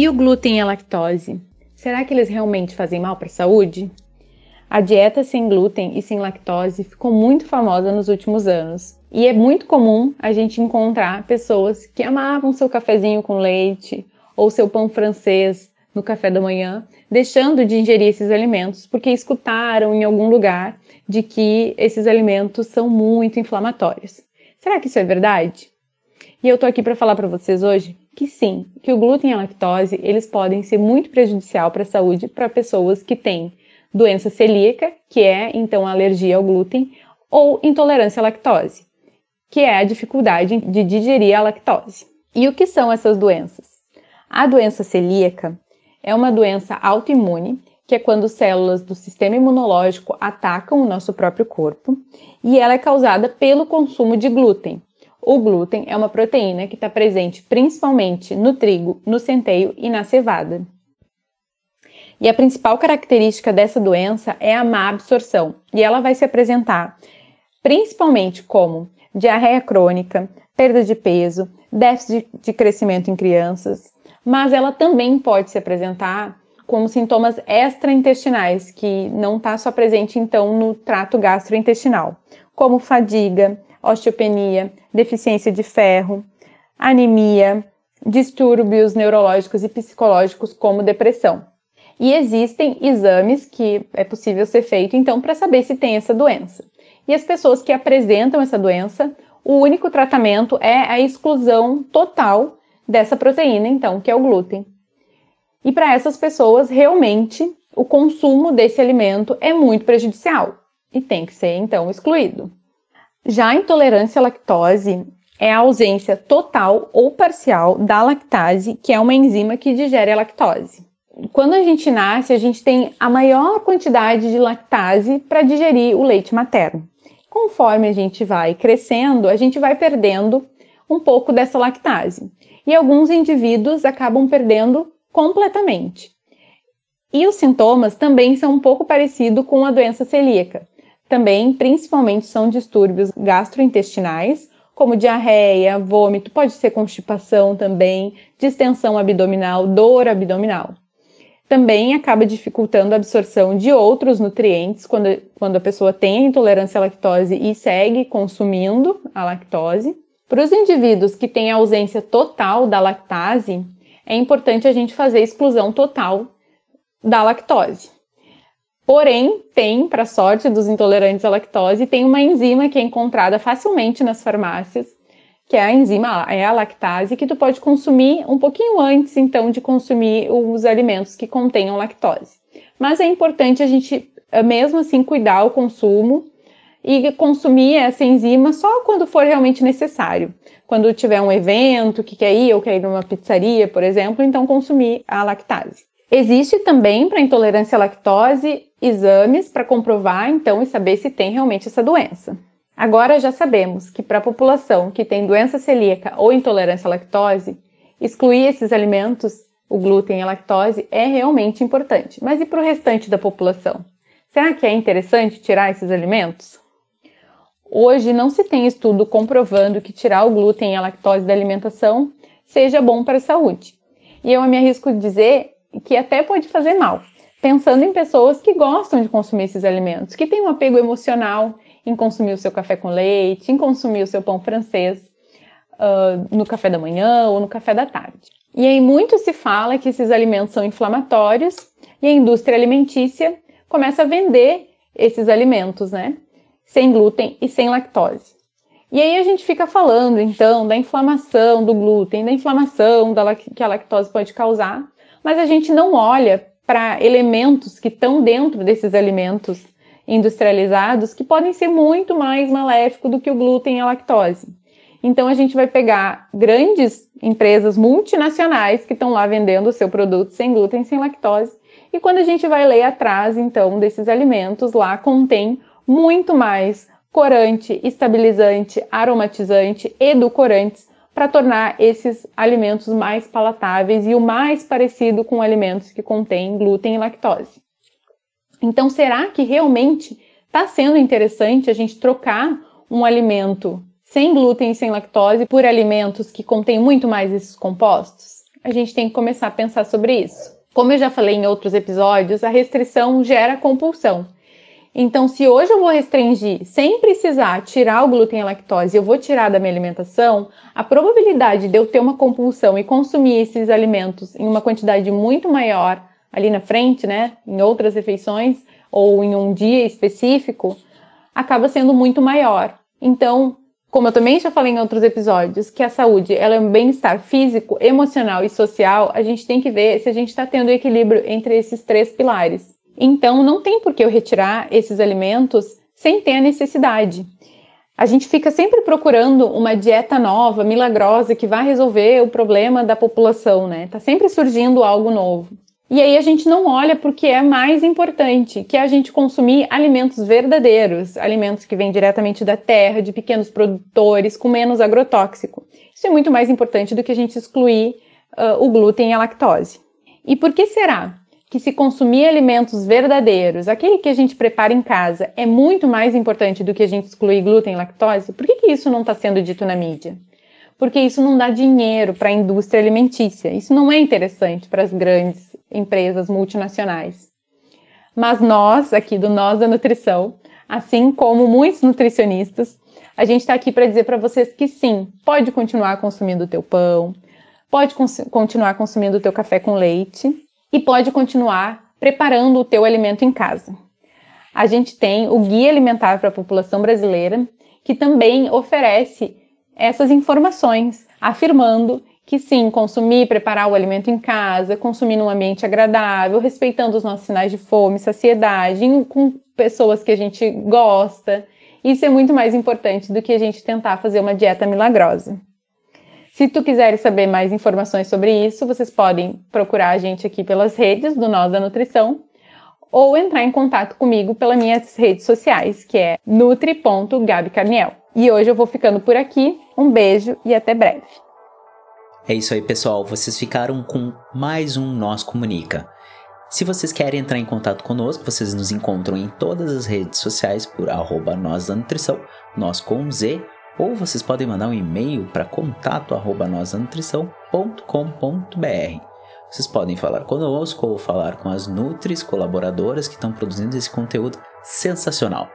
E o glúten e a lactose? Será que eles realmente fazem mal para a saúde? A dieta sem glúten e sem lactose ficou muito famosa nos últimos anos. E é muito comum a gente encontrar pessoas que amavam seu cafezinho com leite ou seu pão francês no café da manhã, deixando de ingerir esses alimentos porque escutaram em algum lugar de que esses alimentos são muito inflamatórios. Será que isso é verdade? E eu tô aqui para falar para vocês hoje que sim, que o glúten e a lactose, eles podem ser muito prejudicial para a saúde para pessoas que têm doença celíaca, que é então alergia ao glúten, ou intolerância à lactose, que é a dificuldade de digerir a lactose. E o que são essas doenças? A doença celíaca é uma doença autoimune, que é quando células do sistema imunológico atacam o nosso próprio corpo, e ela é causada pelo consumo de glúten, o glúten é uma proteína que está presente principalmente no trigo, no centeio e na cevada. E a principal característica dessa doença é a má absorção, e ela vai se apresentar principalmente como diarreia crônica, perda de peso, déficit de crescimento em crianças, mas ela também pode se apresentar como sintomas extraintestinais, que não está só presente então no trato gastrointestinal, como fadiga, osteopenia, deficiência de ferro, anemia, distúrbios neurológicos e psicológicos como depressão. E existem exames que é possível ser feito então para saber se tem essa doença. E as pessoas que apresentam essa doença, o único tratamento é a exclusão total dessa proteína, então, que é o glúten. E para essas pessoas, realmente, o consumo desse alimento é muito prejudicial e tem que ser então excluído. Já a intolerância à lactose é a ausência total ou parcial da lactase, que é uma enzima que digere a lactose. Quando a gente nasce, a gente tem a maior quantidade de lactase para digerir o leite materno. Conforme a gente vai crescendo, a gente vai perdendo um pouco dessa lactase. E alguns indivíduos acabam perdendo completamente. E os sintomas também são um pouco parecidos com a doença celíaca. Também, principalmente, são distúrbios gastrointestinais, como diarreia, vômito, pode ser constipação também, distensão abdominal, dor abdominal. Também acaba dificultando a absorção de outros nutrientes quando, quando a pessoa tem a intolerância à lactose e segue consumindo a lactose. Para os indivíduos que têm ausência total da lactase, é importante a gente fazer exclusão total da lactose. Porém, tem, para sorte dos intolerantes à lactose, tem uma enzima que é encontrada facilmente nas farmácias, que é a enzima, é a lactase, que tu pode consumir um pouquinho antes, então, de consumir os alimentos que contenham lactose. Mas é importante a gente, eh, mesmo assim, cuidar o consumo e consumir essa enzima só quando for realmente necessário. Quando tiver um evento que quer ir ou quer ir numa pizzaria, por exemplo, então consumir a lactase. Existe também para intolerância à lactose exames para comprovar então e saber se tem realmente essa doença. Agora já sabemos que para a população que tem doença celíaca ou intolerância à lactose, excluir esses alimentos, o glúten e a lactose, é realmente importante. Mas e para o restante da população? Será que é interessante tirar esses alimentos? Hoje não se tem estudo comprovando que tirar o glúten e a lactose da alimentação seja bom para a saúde. E eu me arrisco dizer que até pode fazer mal, pensando em pessoas que gostam de consumir esses alimentos, que têm um apego emocional em consumir o seu café com leite, em consumir o seu pão francês uh, no café da manhã ou no café da tarde. E aí muito se fala que esses alimentos são inflamatórios e a indústria alimentícia começa a vender esses alimentos, né? Sem glúten e sem lactose. E aí a gente fica falando então da inflamação do glúten, da inflamação da, que a lactose pode causar, mas a gente não olha para elementos que estão dentro desses alimentos industrializados que podem ser muito mais maléficos do que o glúten e a lactose. Então a gente vai pegar grandes empresas multinacionais que estão lá vendendo o seu produto sem glúten, sem lactose. E quando a gente vai ler atrás, então, desses alimentos, lá contém muito mais corante, estabilizante, aromatizante, edulcorantes para tornar esses alimentos mais palatáveis e o mais parecido com alimentos que contêm glúten e lactose. Então, será que realmente está sendo interessante a gente trocar um alimento sem glúten e sem lactose por alimentos que contêm muito mais esses compostos? A gente tem que começar a pensar sobre isso. Como eu já falei em outros episódios, a restrição gera compulsão. Então, se hoje eu vou restringir sem precisar tirar o glúten e a lactose, eu vou tirar da minha alimentação, a probabilidade de eu ter uma compulsão e consumir esses alimentos em uma quantidade muito maior ali na frente, né, em outras refeições ou em um dia específico, acaba sendo muito maior. Então, como eu também já falei em outros episódios, que a saúde ela é um bem-estar físico, emocional e social, a gente tem que ver se a gente está tendo equilíbrio entre esses três pilares. Então, não tem por que eu retirar esses alimentos sem ter a necessidade. A gente fica sempre procurando uma dieta nova, milagrosa, que vai resolver o problema da população, né? Tá sempre surgindo algo novo. E aí a gente não olha porque é mais importante, que a gente consumir alimentos verdadeiros, alimentos que vêm diretamente da terra, de pequenos produtores, com menos agrotóxico. Isso é muito mais importante do que a gente excluir uh, o glúten e a lactose. E por que será? Que se consumir alimentos verdadeiros, aquele que a gente prepara em casa, é muito mais importante do que a gente excluir glúten e lactose, por que, que isso não está sendo dito na mídia? Porque isso não dá dinheiro para a indústria alimentícia. Isso não é interessante para as grandes empresas multinacionais. Mas nós, aqui do Nós da Nutrição, assim como muitos nutricionistas, a gente está aqui para dizer para vocês que sim, pode continuar consumindo o teu pão, pode cons continuar consumindo o teu café com leite, e pode continuar preparando o teu alimento em casa. A gente tem o Guia Alimentar para a População Brasileira, que também oferece essas informações, afirmando que sim, consumir, preparar o alimento em casa, consumir num ambiente agradável, respeitando os nossos sinais de fome, saciedade, com pessoas que a gente gosta. Isso é muito mais importante do que a gente tentar fazer uma dieta milagrosa. Se tu quiseres saber mais informações sobre isso, vocês podem procurar a gente aqui pelas redes do Nós da Nutrição ou entrar em contato comigo pelas minhas redes sociais, que é nutri.gabicarniel. E hoje eu vou ficando por aqui. Um beijo e até breve. É isso aí, pessoal. Vocês ficaram com mais um Nós Comunica. Se vocês querem entrar em contato conosco, vocês nos encontram em todas as redes sociais por arroba Nós da Nutrição, nós com Z ou vocês podem mandar um e-mail para contato@nosanutrição.com.br. Vocês podem falar conosco ou falar com as Nutris colaboradoras que estão produzindo esse conteúdo sensacional.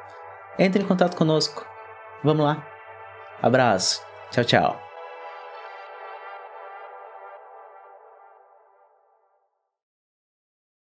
Entre em contato conosco. Vamos lá. Abraço. Tchau, tchau.